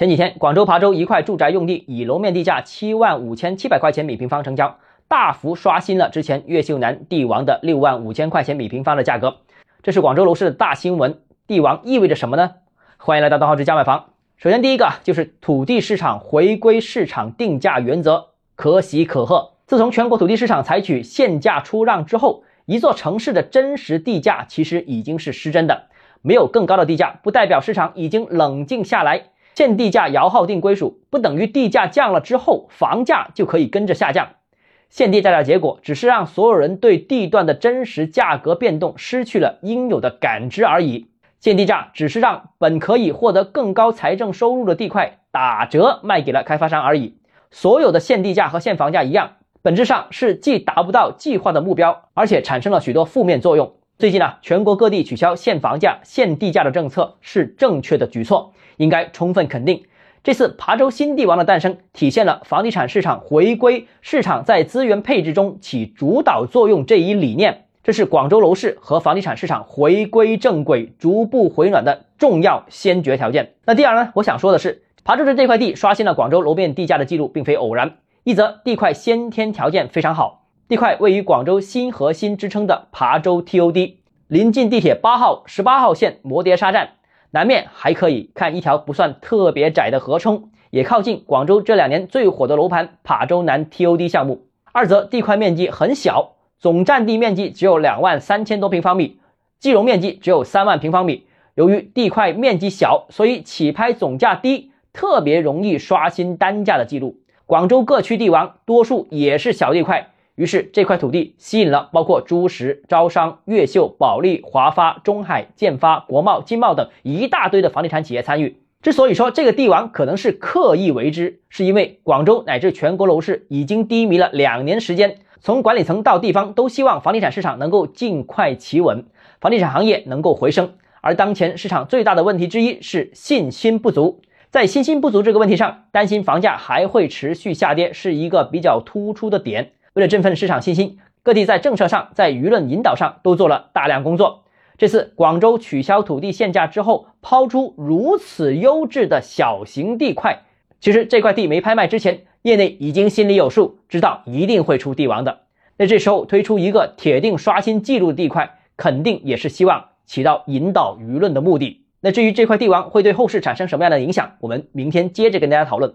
前几天，广州琶洲一块住宅用地以楼面地价七万五千七百块钱每平方成交，大幅刷新了之前越秀南地王的六万五千块钱每平方的价格。这是广州楼市的大新闻。地王意味着什么呢？欢迎来到东浩之家买房。首先，第一个就是土地市场回归市场定价原则，可喜可贺。自从全国土地市场采取限价出让之后，一座城市的真实地价其实已经是失真的。没有更高的地价，不代表市场已经冷静下来。限地价摇号定归属，不等于地价降了之后，房价就可以跟着下降。限地价的结果，只是让所有人对地段的真实价格变动失去了应有的感知而已。限地价只是让本可以获得更高财政收入的地块打折卖给了开发商而已。所有的限地价和限房价一样。本质上是既达不到计划的目标，而且产生了许多负面作用。最近呢，全国各地取消限房价、限地价的政策是正确的举措，应该充分肯定。这次琶洲新地王的诞生，体现了房地产市场回归市场在资源配置中起主导作用这一理念，这是广州楼市和房地产市场回归正轨、逐步回暖的重要先决条件。那第二呢，我想说的是，琶洲的这块地刷新了广州楼面地价的记录，并非偶然。一则地块先天条件非常好，地块位于广州新核心之称的琶洲 TOD，临近地铁八号、十八号线摩碟沙站，南面还可以看一条不算特别窄的河冲，也靠近广州这两年最火的楼盘琶洲南 TOD 项目。二则地块面积很小，总占地面积只有两万三千多平方米，计容面积只有三万平方米。由于地块面积小，所以起拍总价低，特别容易刷新单价的记录。广州各区地王多数也是小地块，于是这块土地吸引了包括朱实、招商、越秀、保利、华发、中海、建发、国贸、金茂等一大堆的房地产企业参与。之所以说这个地王可能是刻意为之，是因为广州乃至全国楼市已经低迷了两年时间，从管理层到地方都希望房地产市场能够尽快企稳，房地产行业能够回升。而当前市场最大的问题之一是信心不足。在信心不足这个问题上，担心房价还会持续下跌，是一个比较突出的点。为了振奋市场信心，各地在政策上、在舆论引导上都做了大量工作。这次广州取消土地限价之后，抛出如此优质的小型地块，其实这块地没拍卖之前，业内已经心里有数，知道一定会出地王的。那这时候推出一个铁定刷新记录的地块，肯定也是希望起到引导舆论的目的。那至于这块地王会对后市产生什么样的影响，我们明天接着跟大家讨论。